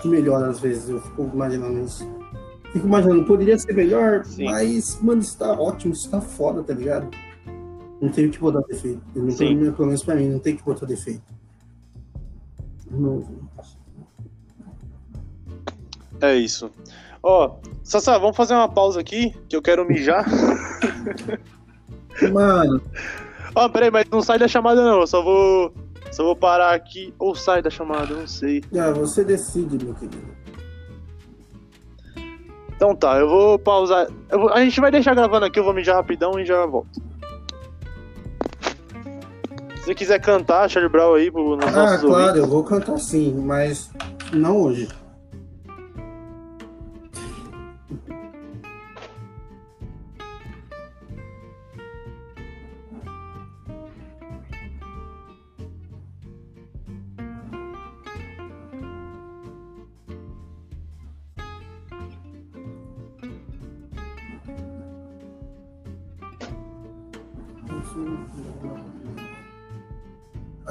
de melhor às vezes. Eu fico imaginando isso. Fico imaginando, poderia ser melhor, Sim. mas, mano, isso tá ótimo, isso tá foda, tá ligado? Não tem o que botar defeito. Não pelo menos pra mim, não tem que botar defeito. Não. É isso. Ó, Sassá, vamos fazer uma pausa aqui, que eu quero mijar. (laughs) Mano, Ó, peraí, mas não sai da chamada não, eu só vou. Só vou parar aqui. Ou sai da chamada, eu não sei. ah, você decide, meu querido. Então tá, eu vou pausar. eu vou- a gente vai deixar gravando aqui, eu vou mijar rapidão e já volto. Se você quiser cantar, Charlie Brown aí pro nos Ah, claro, ouvintes. eu vou cantar sim, mas não hoje.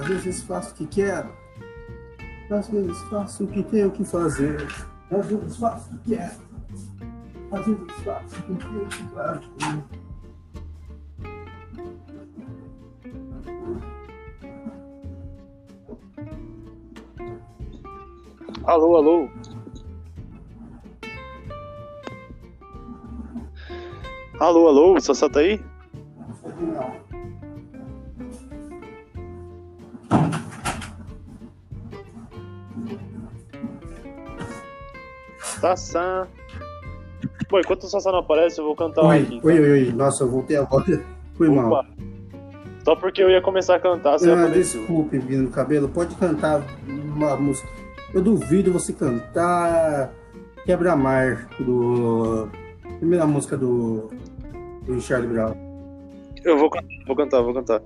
Às vezes faço o que quero, às vezes faço o que tenho que fazer, às vezes faço o que quero, às vezes faço o que tenho que fazer. Alô, alô. Alô, alô, Sassá tá aí? Sassá. Bom, enquanto o Sassá não aparece, eu vou cantar Oi, aqui. oi, oi, oi. Nossa, eu voltei agora. (laughs) Foi mal. Opa. Só porque eu ia começar a cantar, você Ah, desculpe, vindo no cabelo. Pode cantar uma música. Eu duvido você cantar Quebra-Mar do. Primeira música do. Do Charlie Brown. Eu vou cantar, vou cantar, vou cantar.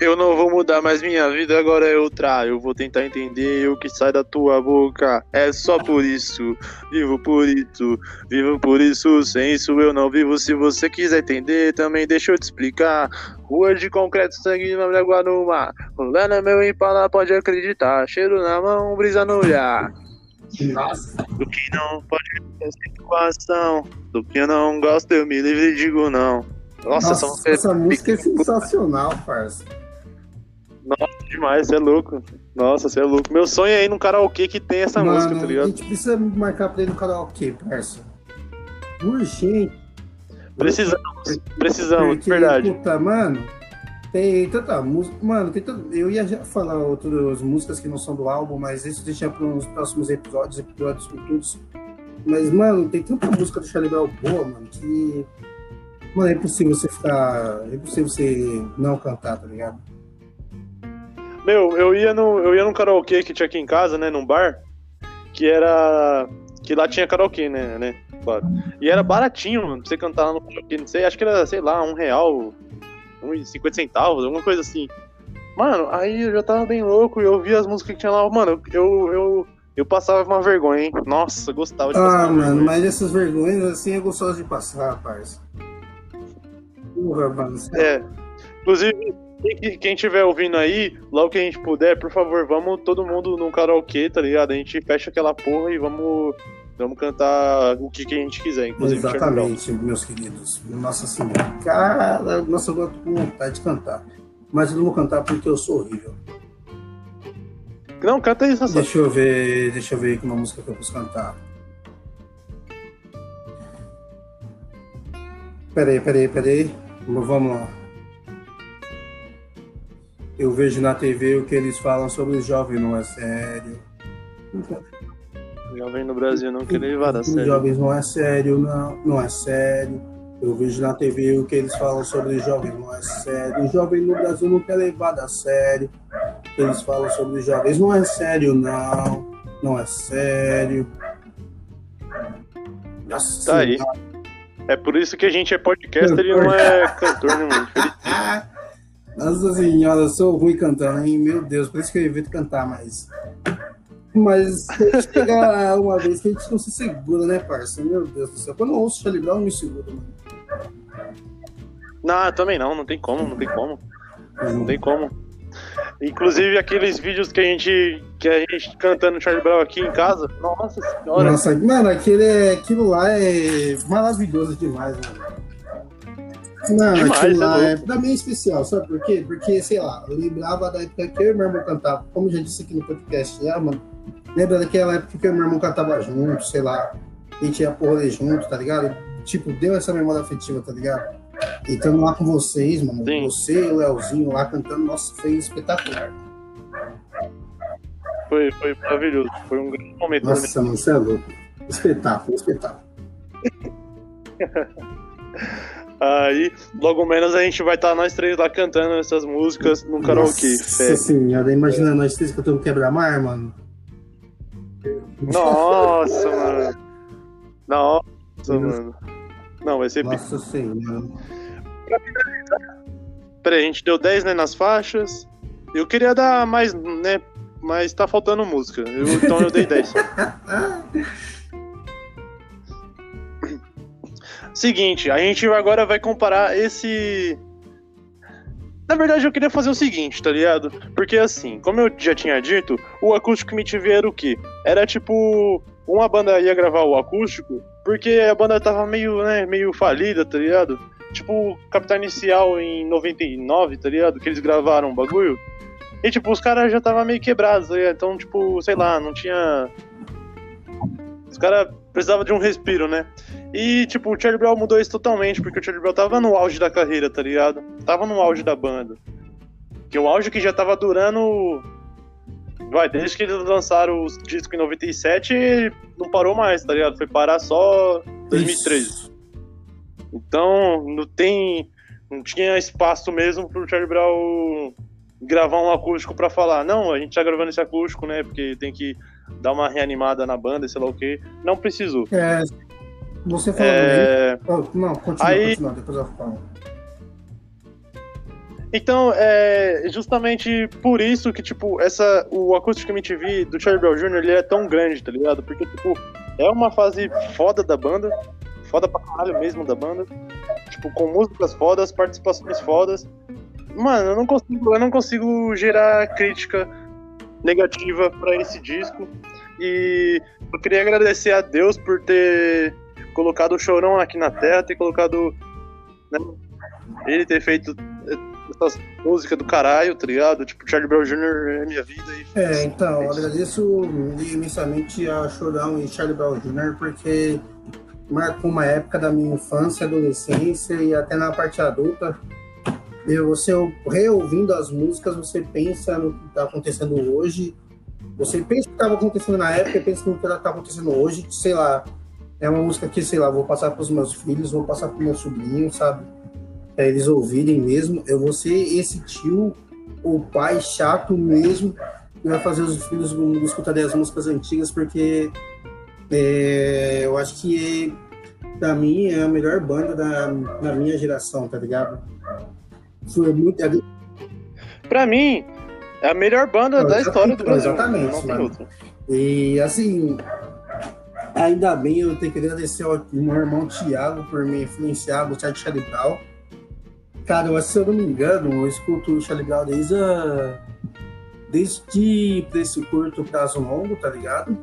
Eu não vou mudar mais minha vida, agora é outra. Eu vou tentar entender o que sai da tua boca. É só por isso, vivo por isso, vivo por isso. Sem isso eu não vivo. Se você quiser entender, também deixa eu te explicar. Rua de concreto, sangue na água no mar. Rolando é meu impala, pode acreditar. Cheiro na mão, brisa no olhar. Nossa. Do que não pode ter situação. Do que eu não gosto, eu me livre e digo não. Nossa, essa música é essa música é sensacional, parça. demais, você é louco. Nossa, você é louco. Meu sonho é ir num karaokê que tem essa Mano, música, tá a ligado? gente precisa marcar pra ir no karaokê, parça. Urgente. Precisamos, precisamos, Porque, verdade. Puta, mano, tem tanta música. Mano, tem tanto, eu ia já falar outras músicas que não são do álbum, mas isso deixar para uns próximos episódios, episódios futuros. Mas, mano, tem tanta música do Charlie Brown boa, mano, que. Mano, é impossível você ficar. É impossível você não cantar, tá ligado? Meu, eu ia no, eu ia num karaokê que tinha aqui em casa, né, num bar, que era que lá tinha karaokê, né, né, claro. E era baratinho, mano, pra você cantar lá no karaokê, não sei, acho que era, sei lá, um real, e cinquenta centavos, alguma coisa assim. Mano, aí eu já tava bem louco e eu via as músicas que tinha lá, mano, eu, eu, eu passava uma vergonha, hein. Nossa, gostava de Ah, mano, vergonha. mas essas vergonhas assim é gostoso de passar, parça. Porra, mano. É. Inclusive, quem, quem tiver ouvindo aí, logo que a gente puder, por favor, vamos todo mundo num karaokê, tá ligado? A gente fecha aquela porra e vamos, vamos cantar o que, que a gente quiser, inclusive. Exatamente, meus queridos. Nossa Senhora. Cara, nossa, eu tô com vontade de cantar. Mas eu não vou cantar porque eu sou horrível. Não, canta isso, Sassá. Deixa eu ver, deixa eu ver que uma música que eu posso cantar. Peraí, peraí, peraí. Vamos lá. Eu vejo na TV o que eles falam sobre o jovem, não é sério. Jovem no Brasil não quer levar a Os sério. jovens não é sério, não, não é sério. Eu vejo na TV o que eles falam sobre os jovens, não é sério. O jovem no Brasil não quer levar a sério. O que eles falam sobre os jovens não é sério, não. Não é sério. Nossa Tá aí. É por isso que a gente é podcaster e não é cantor, né, mano? (laughs) Nossa senhora, eu sou ruim cantando, hein? Meu Deus, por isso que eu evito cantar mais. Mas chega (laughs) uma vez que a gente não se segura, né, parça? Meu Deus do céu. Quando eu ouço Charlie Brown, eu me seguro, mano. Não, também não, não tem como, não tem como. Não tem como. Inclusive aqueles vídeos que a gente. que a gente cantando Charlie Brown aqui em casa. Nossa senhora. Nossa, mano, aquele, é- aquilo lá é maravilhoso demais, mano. Não, Demais, aquilo lá é é, pra mim é especial, sabe por quê? Porque, sei lá, eu lembrava da época que eu e meu irmão cantava, como já disse aqui no podcast, já, mano. Lembra daquela época que eu e meu irmão cantava junto, sei lá, a gente ia pro rolê junto, tá ligado? Tipo, deu essa memória afetiva, tá ligado? E estando lá com vocês, mano, Sim. você e o Leozinho lá cantando, nossa, foi espetacular. Foi, foi maravilhoso. Foi um grande momento. Nossa, mano, você é louco. Espetáculo, espetáculo. (laughs) Aí, logo menos a gente vai estar nós três lá cantando essas músicas num karaokê. Nossa senhora, imagina nós três cantando quebra-mar, mano. Nossa, mano. Nossa, mano. Não, vai ser. Nossa senhora. Peraí, a gente deu 10 né, nas faixas. Eu queria dar mais, né? Mas tá faltando música. Eu- então eu dei 10. (laughs) Seguinte, a gente agora vai comparar esse. Na verdade, eu queria fazer o seguinte, tá ligado? Porque assim, como eu já tinha dito, o acústico MTV era o quê? Era tipo. Uma banda ia gravar o acústico, porque a banda tava meio, né, meio falida, tá ligado? Tipo, Capital Inicial em 99, tá ligado? Que eles gravaram o bagulho. E, tipo, os caras já tava meio quebrados, tá ligado? Então, tipo, sei lá, não tinha. Os caras precisavam de um respiro, né? E, tipo, o Charlie Brown mudou isso totalmente, porque o Charlie Brown tava no auge da carreira, tá ligado? Tava no auge da banda. Que o auge que já tava durando. Vai, desde que eles lançaram os discos em 97, não parou mais, tá ligado? Foi parar só 2013. Então, não tem. Não tinha espaço mesmo pro Charlie Brown gravar um acústico pra falar, não, a gente tá gravando esse acústico, né? Porque tem que dar uma reanimada na banda, sei lá o quê. Não precisou. É, você falou É, Oh, não, continua, Aí- continua, depois eu falo. Então, é justamente por isso que, tipo, essa, o Acústico MTV do Charlie Brown Jr., ele é tão grande, tá ligado? Porque, tipo, é uma fase foda da banda, foda pra caralho mesmo da banda, tipo, com músicas fodas, participações fodas. Mano, eu não consigo, eu não consigo gerar crítica negativa pra esse disco. E eu queria agradecer a Deus por ter colocado o Chorão aqui na Terra, ter colocado né, ele ter feito essas músicas do caralho, tá ligado? Tipo, Charlie Brown Jr. é minha vida e É, então, eu agradeço imensamente a Chorão e Charlie Brown Jr. porque marcou uma época da minha infância, adolescência e até na parte adulta. E você reouvindo as músicas, você pensa no que está acontecendo hoje. Você pensa no que estava acontecendo na época pensa no que está acontecendo hoje. Sei lá, é uma música que, sei lá, vou passar para os meus filhos, vou passar para meu sobrinho, sabe? Para eles ouvirem mesmo. Eu vou ser esse tio o pai chato mesmo que vai fazer os filhos escutarem as músicas antigas, porque é, eu acho que pra mim é a melhor banda da, da minha geração, tá ligado? Foi muito. é, Pra mim, é a melhor banda da história do Brasil. Exatamente, mano. E assim, ainda bem eu tenho que agradecer ao meu irmão Thiago por me influenciar gostar de Charlie Brown. Cara, se eu não me engano, eu escuto o Charlie Brown desde a... desde preço curto, prazo longo, tá ligado?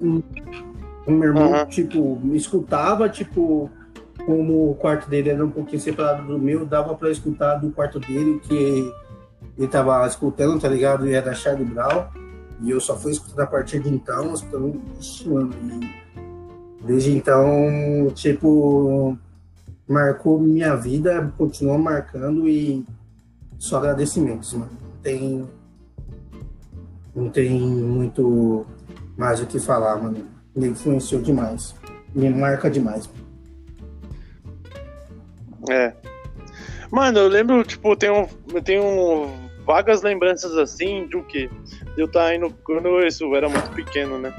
O meu irmão, Aham. tipo, me escutava, tipo, como o quarto dele era um pouquinho separado do meu, dava pra escutar do quarto dele o que ele tava escutando, tá ligado? E era Charlie Brown. E eu só fui escutando a partir de então, escutando, ixi, mano, e desde então, tipo, marcou minha vida, continuou marcando e só agradecimentos, mano. Não tem, não tem muito mais o que falar, mano. Me influenciou demais. Me marca demais. É. Mano, eu lembro, tipo, eu tenho, eu tenho vagas lembranças assim de o quê? De eu estar indo. Quando eu era muito pequeno, né?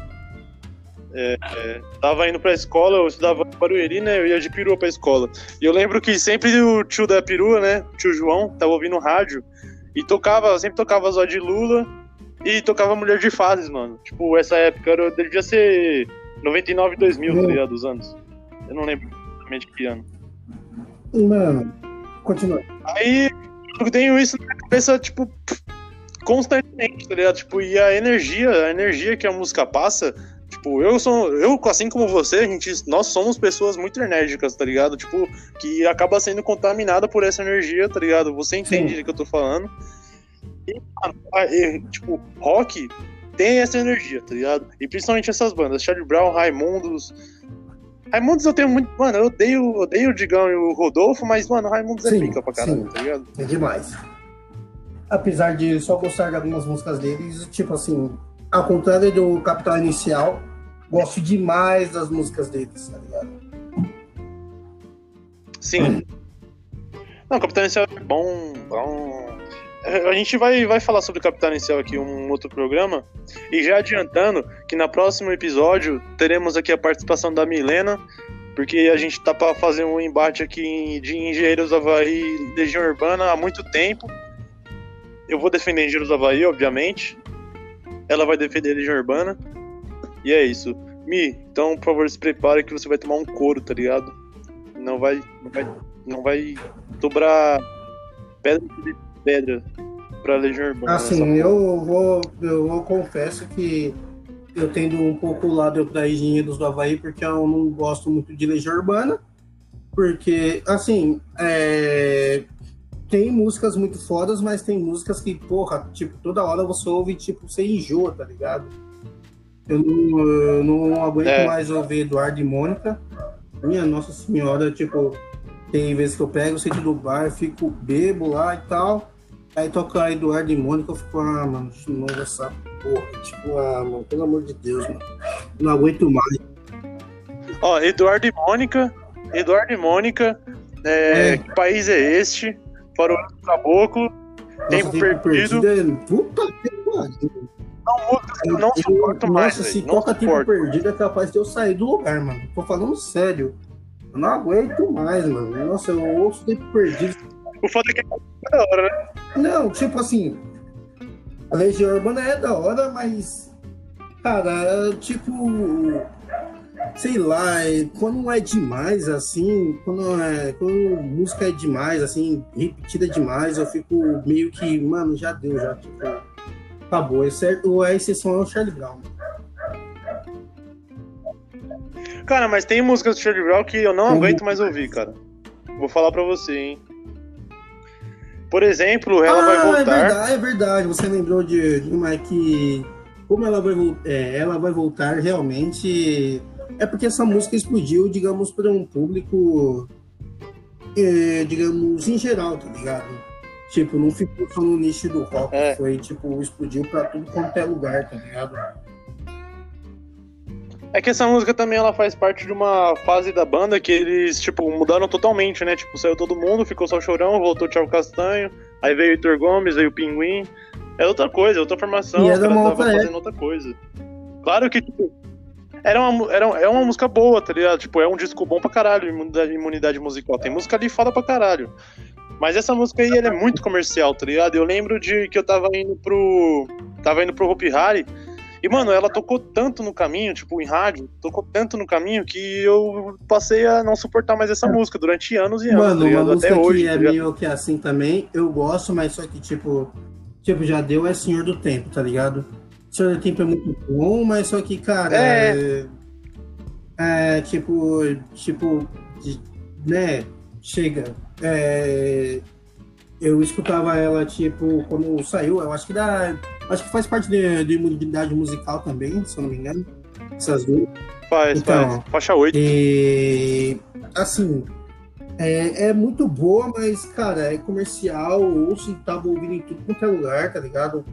É, é, tava indo pra escola, eu estudava em Barueri, né? Eu ia de perua pra escola. E eu lembro que sempre o tio da perua, né? O tio João, tava ouvindo rádio e tocava, sempre tocava Zó de Lula e tocava Mulher de Fases, mano. Tipo, essa época era, devia ser 99, 2000, tá ligado? Os anos. Eu não lembro exatamente que ano. Mano, continua. Aí eu tenho isso na cabeça, tipo, constantemente, tá ligado? Tipo, e a energia, a energia que a música passa, tipo, eu sou, eu, assim como você, a gente, nós somos pessoas muito enérgicas, tá ligado? Tipo, que acaba sendo contaminada por essa energia, tá ligado? Você entende o que eu tô falando. E, mano, tipo, rock tem essa energia, tá ligado? E principalmente essas bandas, Charlie Brown, Raimundos. Raimundos eu tenho muito. Mano, eu odeio, odeio o Digão e o Rodolfo, mas, mano, Raimundos é pica pra caralho, sim. tá ligado? É demais. Apesar de só gostar de algumas músicas deles, tipo assim, ao contrário do Capital Inicial, gosto demais das músicas deles, tá ligado? Sim. Não, Capitão Inicial é bom, bom. É, A gente vai, vai falar sobre Capitão Inicial aqui em um outro programa. E já adiantando que no próximo episódio teremos aqui a participação da Milena, porque a gente tá para fazer um embate aqui de Engenheiros do Havaí e Legião Urbana há muito tempo. Eu vou defender Engenheiros do Havaí, obviamente. Ela vai defender Legião Urbana. E é isso. Mi, então, por favor, se prepare que você vai tomar um couro, tá ligado? Não vai. Não vai, não vai dobrar pedra de pedra pra Legião Urbana. Assim, eu vou, eu vou confesso que eu tendo um pouco o lado da Engenheiros do Havaí, porque eu não gosto muito de Legião Urbana, porque, assim, é, tem músicas muito fodas, mas tem músicas que, porra, tipo, toda hora você ouve, tipo, você enjoa, tá ligado? Eu não, eu não aguento É. mais ouvir Eduardo e Mônica. Minha Nossa Senhora, tipo, tem vezes que eu pego, sento do bar, fico bebo lá e tal. Aí toca Eduardo e Mônica, eu fico, ah, mano, de novo essa porra. Tipo, ah, mano, pelo amor de Deus, mano. Não aguento mais. Ó, Eduardo e Mônica. Eduardo e Mônica. é, É. Que país é este? Faroeste do Caboclo. Tempo perdido. é- Puta que pariu. Eu não Eu- suporto mais. Nossa, se não toca tempo perdido, é capaz de eu sair do lugar, mano. Tô falando sério. Eu não aguento mais, mano. Nossa, eu ouço tempo perdido. O foda é que é da hora, né? Não, tipo assim, a Legião Urbana é da hora, mas, cara, tipo, sei lá, é- quando é demais, assim, quando, é, quando música é demais, assim, repetida demais, eu fico meio que, mano, já deu, já, tipo, acabou. Exceto, a exceção é o Charlie Brown. Cara, mas tem músicas do Charlie Brown que eu não Uhum. aguento mais ouvir, cara. Vou falar pra você, hein. Por exemplo, Ela Vai É Voltar. verdade, é verdade. Você lembrou de, de uma que. Como ela vai, é, ela vai voltar realmente. É porque essa música explodiu, digamos, para um público. é, digamos, em geral, tá ligado? Tipo, não ficou só no nicho do rock. É. Foi, tipo, explodiu pra tudo quanto é lugar, tá ligado? É que essa música também ela faz parte de uma fase da banda que eles, tipo, mudaram totalmente, né? Tipo, saiu todo mundo, ficou só o Chorão, voltou o Thiago Castanho, aí veio o Heitor Gomes, veio o Pinguim. É outra coisa, é outra formação, E os era caras uma estavam outra fazendo outra coisa. Claro que, tipo, era uma, era, é uma música boa, tá ligado? Tipo, é um disco bom pra caralho, imunidade, imunidade musical. Tem música ali foda pra caralho. Mas essa música aí, ela é muito comercial, tá ligado? Eu lembro de que eu tava indo pro. Tava indo pro Hopi Hari. E, mano, ela tocou tanto no caminho, tipo, em rádio, tocou tanto no caminho que eu passei a não suportar mais essa música durante anos e anos, Mano, tá uma música Até hoje, que tá é ligado? meio que assim também, eu gosto, mas só que, tipo, tipo, já deu é Senhor do Tempo, tá ligado? Senhor do Tempo é muito bom, mas só que, cara, É. é, é, tipo, tipo, de- né, chega, é, eu escutava ela, tipo, quando saiu, eu acho que dá, acho que faz parte de imunidade musical também, se eu não me engano, essas duas. Faz, Então, faz. Faixa 8. E assim, é, é muito boa, mas, cara, é comercial, ou se tava ouvindo em tudo quanto é lugar, tá ligado?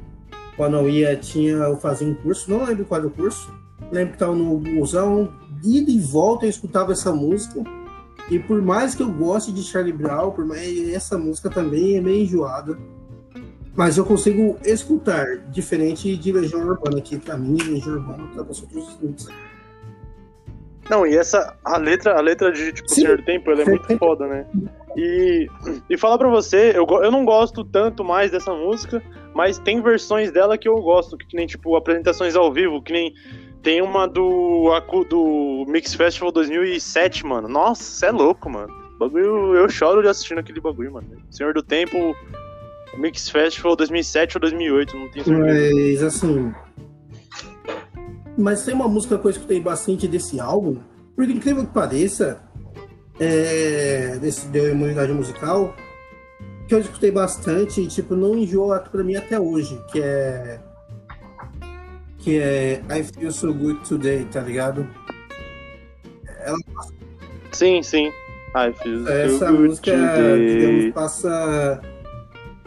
Quando eu ia, tinha, eu fazia um curso, não lembro qual era o curso, lembro que tava no busão, ida e volta eu escutava essa música. E por mais que eu goste de Charlie Brown, por mais essa música também é meio enjoada. Mas eu consigo escutar, diferente de Legião Urbana, que pra mim, Legião Urbana tá com outros limites. Não, e essa, a letra, a letra de, tipo, Sim. Senhor Tempo, ela é muito foda, né? E, e falar pra você, eu, eu não gosto tanto mais dessa música, mas tem versões dela que eu gosto, que nem, tipo, apresentações ao vivo, que nem tem uma do, do Mix Festival 2007, mano. Nossa, cê é louco, mano. Bagulho, eu choro de assistindo aquele bagulho, mano. Senhor do Tempo, Mix Festival 2007 ou 2008, não tenho certeza. Mas assim. Mas tem uma música que eu escutei bastante desse álbum, por incrível que pareça, é, desse deu imunidade musical, que eu escutei bastante e tipo, não enjoa pra mim até hoje, que é. Que é I Feel So Good Today, tá ligado? Ela, Sim, sim. Ai, fiz essa música, digamos, passa.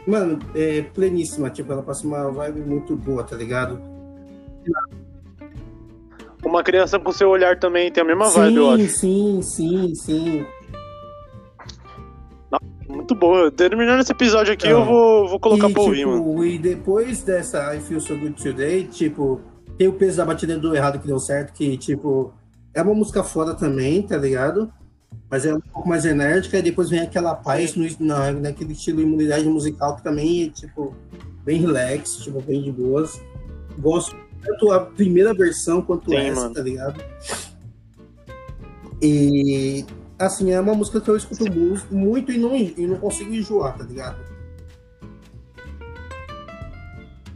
Mano, é pleníssima, tipo, ela passa uma vibe muito boa, tá ligado? Uma criança com seu olhar também tem a mesma sim, vibe, eu acho. sim, sim, sim. Muito boa. Terminando esse episódio aqui, É. eu vou, vou colocar e, pra ouvir, tipo, mano. E depois dessa I Feel So Good Today, tipo, tem o peso da batida do errado que deu certo, que, tipo, é uma música foda também, tá ligado? Mas é um pouco mais enérgica, e depois vem aquela paz no, na, naquele estilo imunidade musical que também é, tipo, bem relax, tipo, bem de boas. Gosto tanto a primeira versão quanto Sim, essa, mano. tá ligado? E assim, é uma música que eu escuto mu- muito e não, e não consigo enjoar, tá ligado?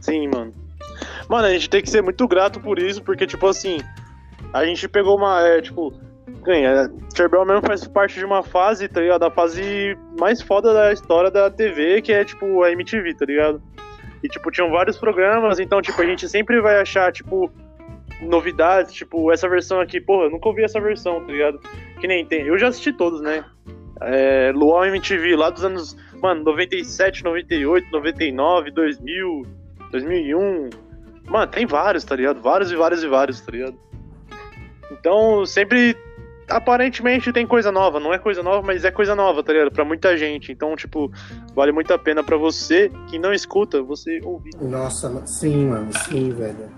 Sim, mano. Mano, a gente tem que ser muito grato por isso, porque, tipo assim, a gente pegou uma. É, tipo, ganha. Cherbel mesmo faz parte de uma fase, tá ligado? Da fase mais foda da história da TV, que é, tipo, a MTV, tá ligado? E, tipo, tinham vários programas, então, tipo, a gente sempre vai achar, tipo, novidades, tipo, essa versão aqui, porra, eu nunca ouvi essa versão, tá ligado? Que nem tem. Eu já assisti todos, né? É, Luau MTV, lá dos anos, mano, 97, 98, 99, 2000, 2001. Mano, tem vários, tá ligado? Vários e vários e vários, tá ligado? Então, sempre. Aparentemente tem coisa nova, não é coisa nova, mas é coisa nova, tá ligado? Pra muita gente. Então, tipo, vale muito a pena pra você que não escuta, você ouvir. Nossa, sim, mano, sim, velho.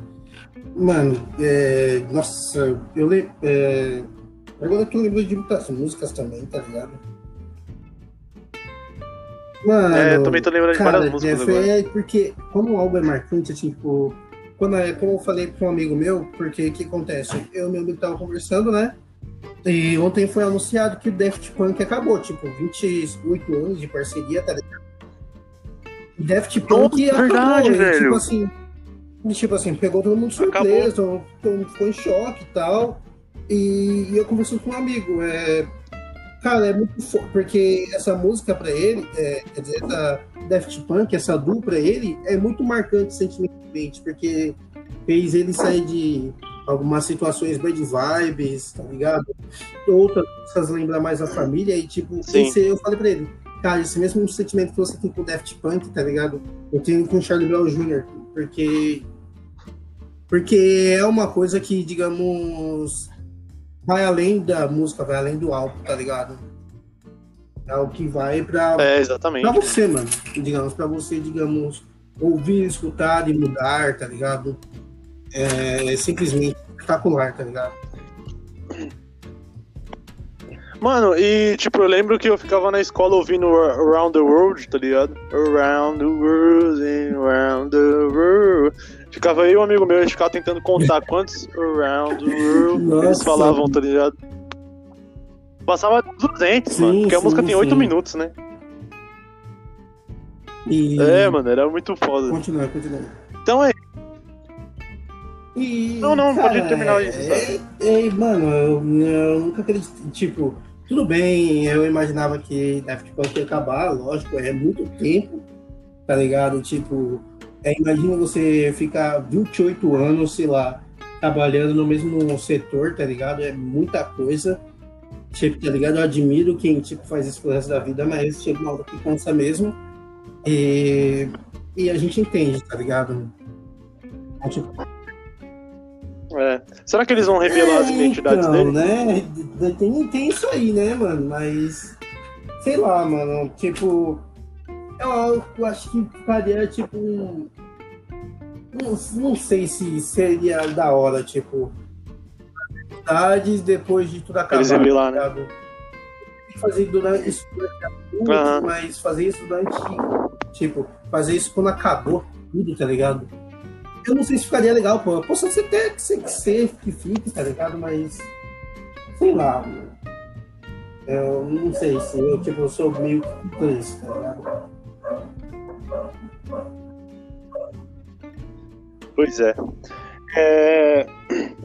Mano, é, nossa, eu lembro. É, agora eu lembro de muitas músicas também, tá ligado? Mano, É, eu também tô lembrando de cara, várias músicas é, agora. é porque como o álbum é marcante, tipo, quando é, como eu falei pra um amigo meu, porque o que acontece? Eu e meu amigo tava conversando, né? E ontem foi anunciado que o Daft Punk acabou, tipo, 28 anos de parceria, tá ligado? Daft Punk Nossa, verdade, e, velho. Tipo assim, tipo assim, pegou todo mundo de surpresa, todo mundo ficou em choque e tal. E, e eu conversei com um amigo, é, cara, é muito fo... porque essa música pra ele, é, quer dizer, essa Daft Punk, essa dupla pra ele, é muito marcante sentimentalmente, porque fez ele sair de algumas situações bad vibes, tá ligado? Outras músicas lembram mais a família e, tipo, esse, eu falei pra ele, cara, esse mesmo sentimento que você tem com o Daft Punk, tá ligado? Eu tenho com o Charlie Brown Jr., porque porque é uma coisa que, digamos, vai além da música, vai além do álbum, tá ligado? É o que vai pra, É, exatamente. pra você, mano. Digamos, pra você, digamos, ouvir, escutar e mudar, tá ligado? É simplesmente espetacular, tá ligado? Mano, e tipo, eu lembro que eu ficava na escola ouvindo Around the World, tá ligado? Around the World, and around the world. Ficava aí um amigo meu, a gente ficava tentando contar (laughs) quantos Around the World eles falavam, tá ligado? Passava 200, Sim, mano, porque a sim, música tem 8 sim. minutos, né? E... É, mano, era muito foda. Continua, continua. Então é, E, Não, não, cara, pode terminar é, isso, É, é, mano, eu, eu nunca acreditei. Tipo, tudo bem, eu imaginava que Daft Punk ia acabar, lógico, é muito tempo, tá ligado? Tipo, é, imagina você ficar 28 anos, sei lá, trabalhando no mesmo setor, tá ligado? É muita coisa. Tipo, tá ligado? Eu admiro quem tipo, faz isso pro resto da vida, mas chega uma hora que cansa mesmo. E, e a gente entende, tá ligado? Então, tipo, é. Será que eles vão revelar as é, identidades então, dele? né? Tem, tem isso aí, né, mano? Mas. Sei lá, mano. Tipo. Eu, acho que faria, tipo. um- Não, não sei se seria da hora, tipo. Depois de tudo acabar. Eles revelar, né? Fazer durante isso durante adulto, Aham. mas fazer isso durante. Tipo, fazer isso quando acabou tudo, tá ligado? Eu não sei se ficaria legal, pô. Posso ser até que ser que ser, que fique, tá ligado? Mas. Sei lá, mano. Eu não sei se eu, tipo, eu sou meio isso, tá ligado? Pois é. é.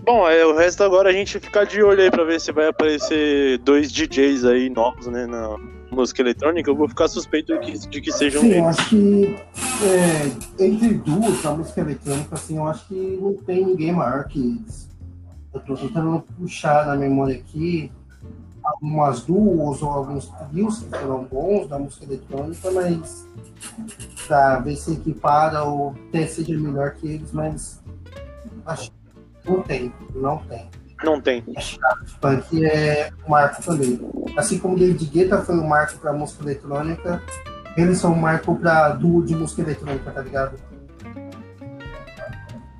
Bom, é, o resto agora a gente ficar de olho aí pra ver se vai aparecer dois DJs aí novos, né, na música eletrônica. Eu vou ficar suspeito de que, de que sejam Sim, eu acho que é, entre duas, a música eletrônica, assim, eu acho que não tem ninguém maior que eles. Eu tô tentando puxar na memória aqui algumas duas ou alguns trios que foram bons da música eletrônica, mas pra ver se equipara ou até seja melhor que eles, mas acho que não tem, não tem. Não tem. Punk é um marco também. Assim como David Guetta foi um marco pra música eletrônica, eles são um marco pra duo de música eletrônica, tá ligado?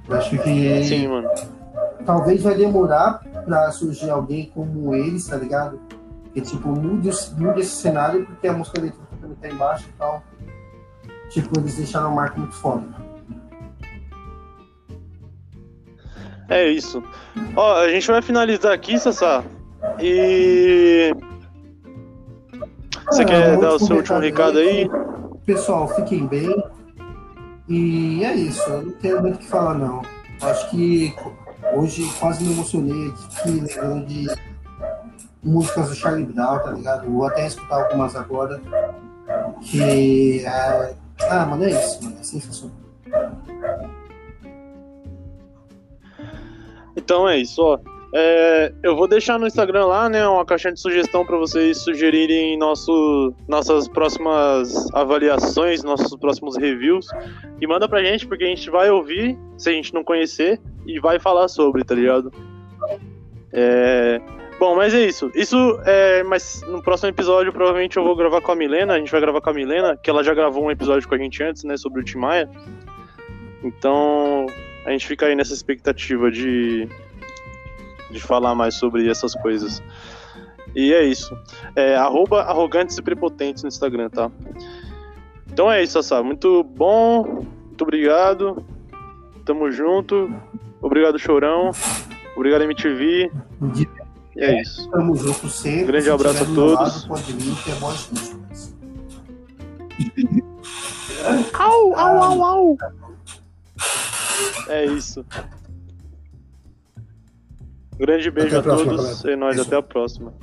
Eu acho que Sim, mano. Talvez vai demorar pra surgir alguém como eles, tá ligado? Que tipo, mude, esse- mude esse cenário porque a música também tá embaixo e tal. Tipo, eles deixaram um marco muito foda. É isso. Ó, a gente vai finalizar aqui, Sassá. E. Você Ah, quer dar o seu último recado aí? Pessoal, fiquem bem. E é isso, eu não tenho muito o que falar não. Acho que hoje quase me emocionei aqui lembrando de músicas do Charlie Brown, tá ligado? Vou até escutar algumas agora. Que é... Ah, mano, é isso, mano. É sensacional. Então é isso, ó. É, eu vou deixar no Instagram lá, né, uma caixinha de sugestão para vocês sugerirem nosso, nossas próximas avaliações, nossos próximos reviews. E manda pra gente, porque a gente vai ouvir, se a gente não conhecer, e vai falar sobre, tá ligado? É, Bom, mas é isso. Isso é. Mas no próximo episódio, provavelmente eu vou gravar com a Milena. A gente vai gravar com a Milena, que ela já gravou um episódio com a gente antes, né? Sobre o Tim Maia. Então, a gente fica aí nessa expectativa de. De falar mais sobre essas coisas. E é isso. É arroba arrogantes e prepotentes no Instagram, tá? Então é isso, Sassá. Muito bom. Muito obrigado. Tamo junto. Obrigado, Chorão. Obrigado, MTV. E é isso. Tamo junto sempre. Grande Se abraço a todos. É. Au, au, au, au. É isso. Grande beijo Até a a próxima, todos galera. e nós Isso. até a próxima.